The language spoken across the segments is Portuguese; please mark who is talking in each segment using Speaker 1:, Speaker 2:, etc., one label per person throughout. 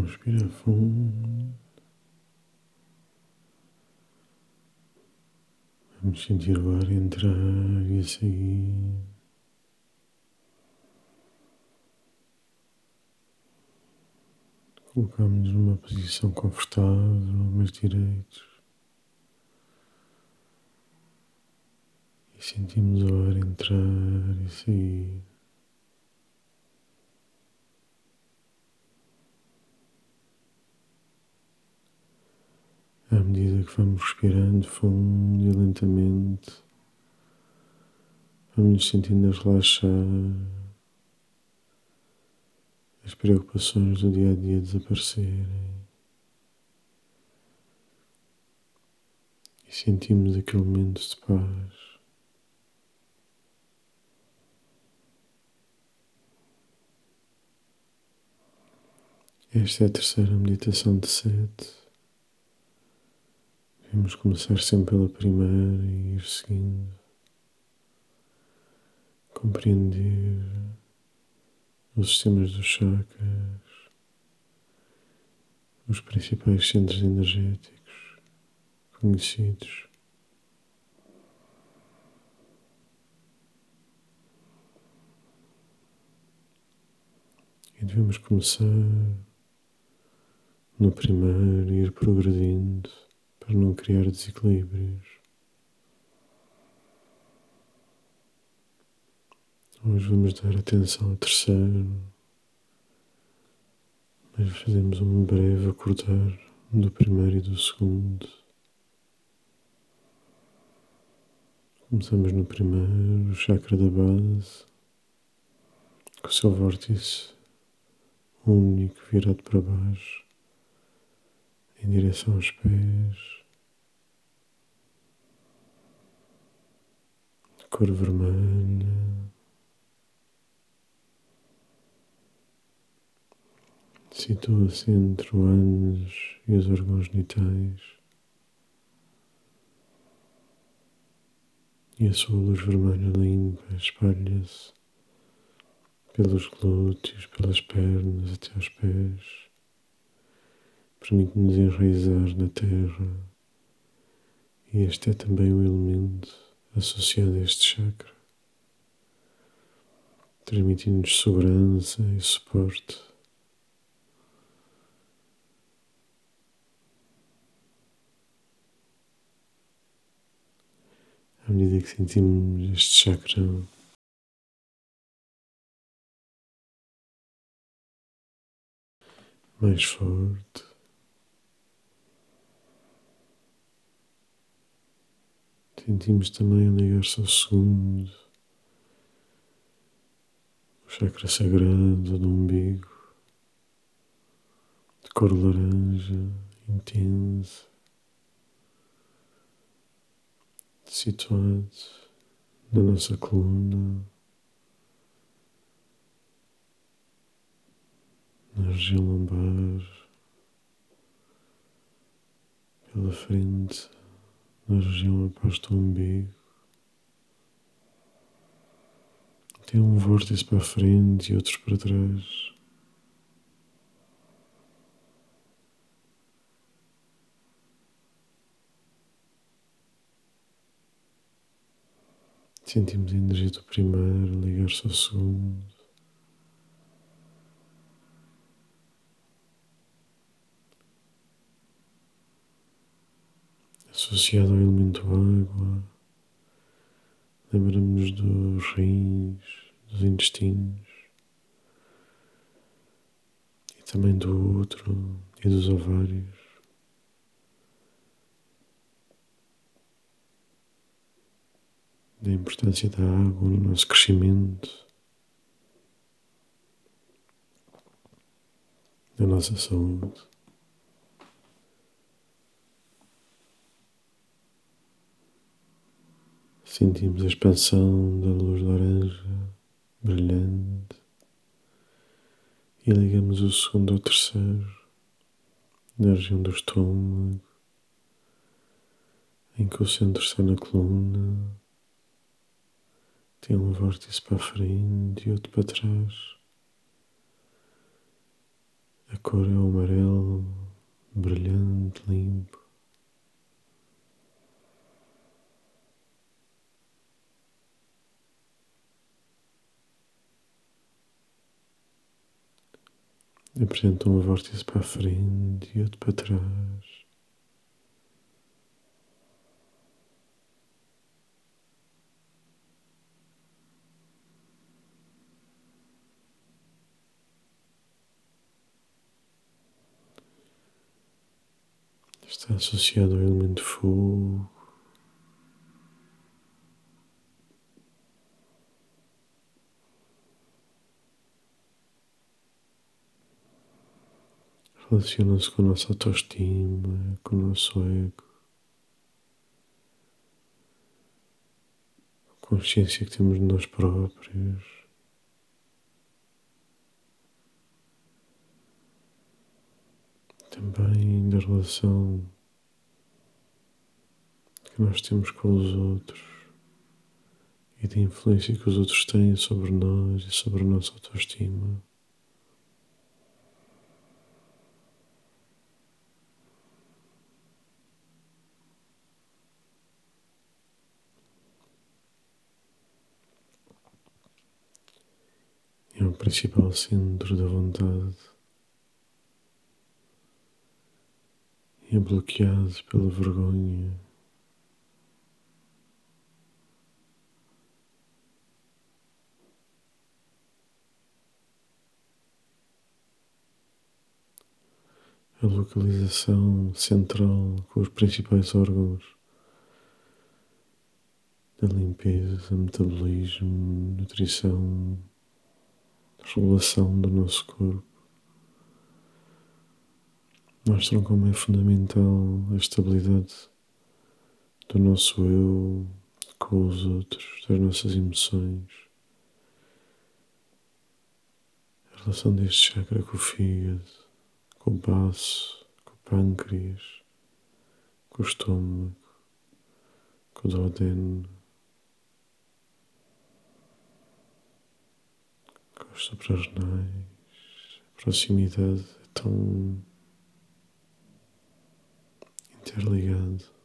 Speaker 1: Respirar fundo. Vamos sentir o ar entrar e sair. Colocamos-nos numa posição confortável, mas direitos. E sentimos o ar entrar e sair. À medida que vamos respirando fundo e lentamente, vamos nos sentindo a relaxar, as preocupações do dia a dia desaparecerem e sentimos aquele momento de paz. Esta é a terceira meditação de sete. Vamos começar sempre pela primeira e ir seguindo. Compreender os sistemas dos chakras, os principais centros energéticos conhecidos. E devemos começar no primeiro e ir progredindo para não criar desequilíbrios. Hoje vamos dar atenção ao terceiro, mas fazemos um breve acordar do primeiro e do segundo. Começamos no primeiro, o chakra da base, com o seu vórtice único virado para baixo, em direção aos pés. Cor vermelha. Situa-se entre o ânus e os órgãos genitais. E a sua luz vermelha limpa espalha-se pelos glúteos, pelas pernas até aos pés, permite-nos enraizar na terra. E este é também o elemento associado a este chakra, transmitindo-nos segurança e suporte. À medida que sentimos este chakra mais forte, Sentimos também ligar-se ao segundo, o chakra sagrado do umbigo, de cor laranja, intensa, situado na nossa coluna, na região lombar, pela frente na região aposta ao umbigo. Tem um vórtice para frente e outros para trás. Sentimos a energia do primeiro ligar-se ao segundo. Associado ao elemento água. Lembramos dos rins, dos intestinos e também do outro e dos ovários. Da importância da água no nosso crescimento, da nossa saúde. Sentimos a expansão da luz laranja brilhante e ligamos o segundo ao terceiro na região do estômago, em que o centro está na coluna, tem um vórtice para a frente e outro para trás. A cor é o amarelo, brilhante, limpo. Apresenta um vórtice para a frente e outro para trás. está associado ao elemento fogo. Relaciona-se com a nossa autoestima, com o nosso ego, a consciência que temos de nós próprios. Também da relação que nós temos com os outros e da influência que os outros têm sobre nós e sobre a nossa autoestima. É o principal centro da vontade. E é bloqueado pela vergonha. a localização central com os principais órgãos da limpeza, metabolismo, nutrição, regulação do nosso corpo. Mostram como é fundamental a estabilidade do nosso eu com os outros, das nossas emoções. A relação deste chakra com o fígado com o baço, com o pâncreas, com o estômago, com o duodeno, os suprarrenais. A proximidade é tão interligada.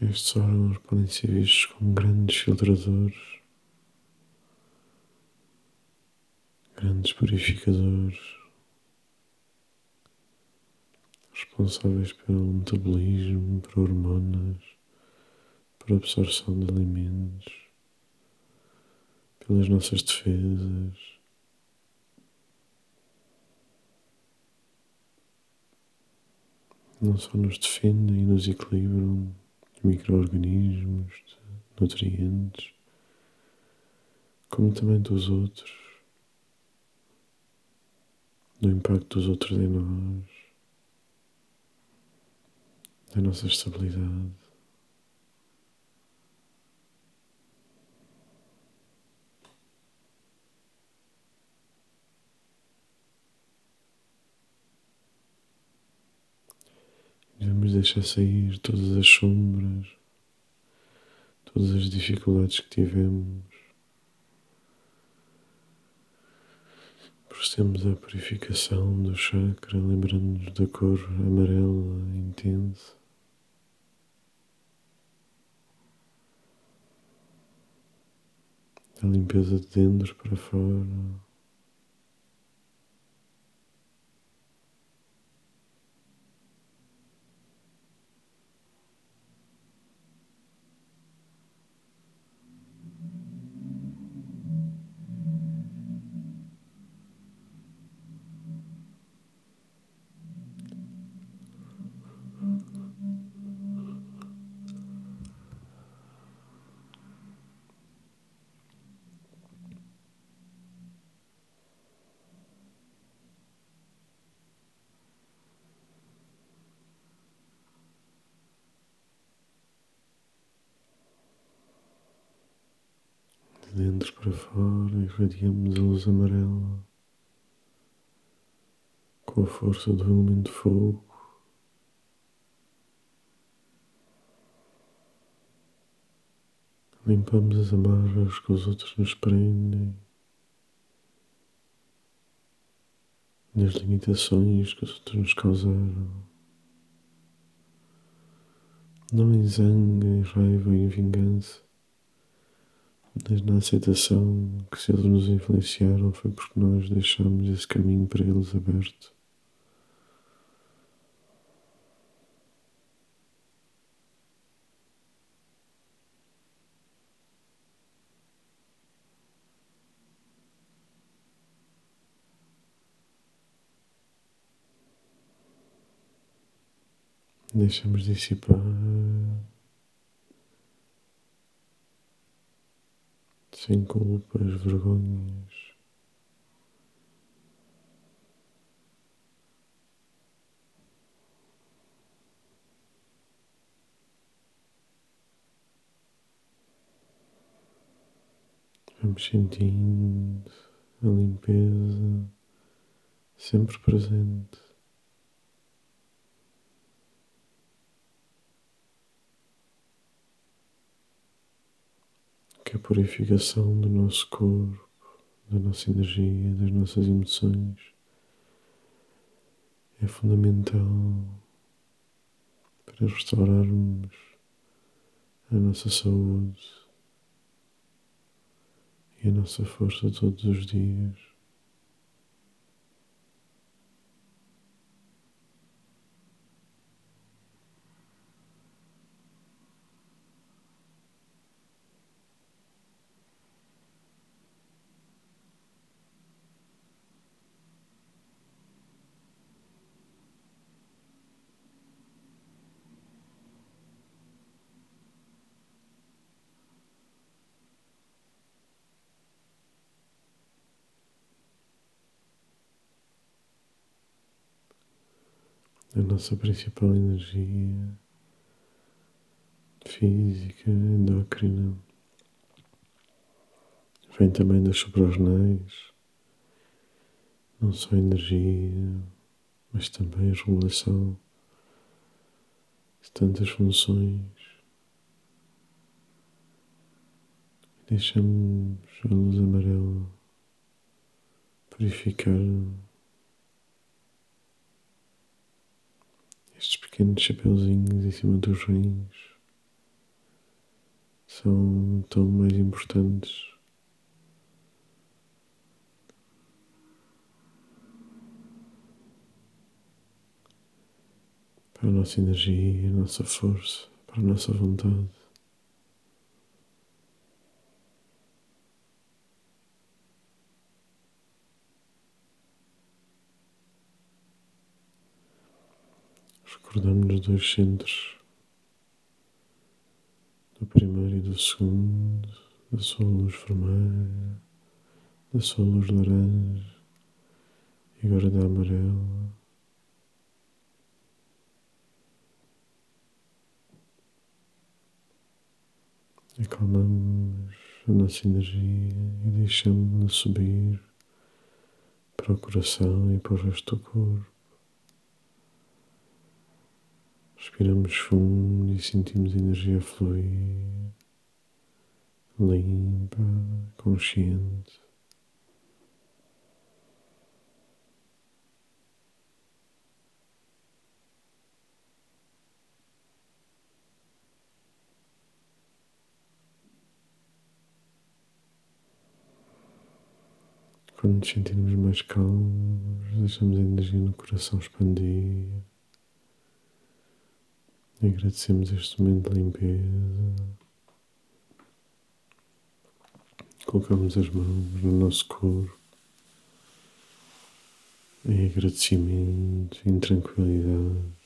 Speaker 1: Estes órgãos podem ser vistos como grandes filtradores, grandes purificadores, responsáveis pelo metabolismo, por hormonas, por absorção de alimentos, pelas nossas defesas. Não só nos defendem e nos equilibram, micro-organismos, de nutrientes, como também dos outros, do impacto dos outros em nós, da nossa estabilidade. Deixar sair todas as sombras, todas as dificuldades que tivemos. Procedemos à purificação do chakra, lembrando-nos da cor amarela intensa. Da limpeza de dentro para fora. Dentro para fora, irradiamos a luz amarela com a força do elemento fogo. Limpamos as amarras que os outros nos prendem, das limitações que os outros nos causaram. Não em zangue, em raiva, em vingança, mas na aceitação que se eles nos influenciaram foi porque nós deixamos esse caminho para eles aberto. Deixamos dissipar sem culpas, vergonhas. Vamos sentindo a limpeza sempre presente. Que a purificação do nosso corpo, da nossa energia, das nossas emoções é fundamental para restaurarmos a nossa saúde e a nossa força todos os dias. A nossa principal energia física, endócrina, vem também das suprarrenais, não só energia, mas também a regulação de tantas funções. Deixamos a luz amarela purificar Estes pequenos chapeuzinhos em cima dos rins são tão mais importantes. Para a nossa energia, a nossa força, para a nossa vontade. Recordamos nos dois centros, do primeiro e do segundo, da sua luz vermelha, da sua luz laranja e agora da amarela. Acalmamos a nossa energia e deixamos-la subir para o coração e para o resto do corpo. Respiramos fundo e sentimos a energia fluir, limpa, consciente. Quando nos sentirmos mais calmos, deixamos a energia no coração expandir. Agradecemos este momento de limpeza. Colocamos as mãos no nosso corpo em agradecimento, em tranquilidade.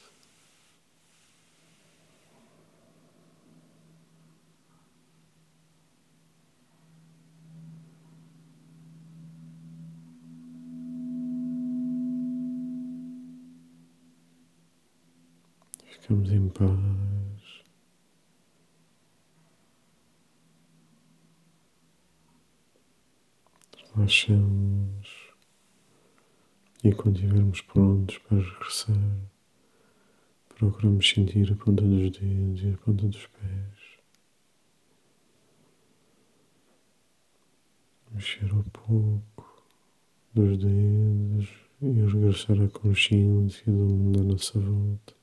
Speaker 1: Ficamos em paz. relaxamos e quando estivermos prontos para regressar, procuramos sentir a ponta dos dedos e a ponta dos pés. Mexer um pouco dos dedos e regressar à consciência do mundo à nossa volta.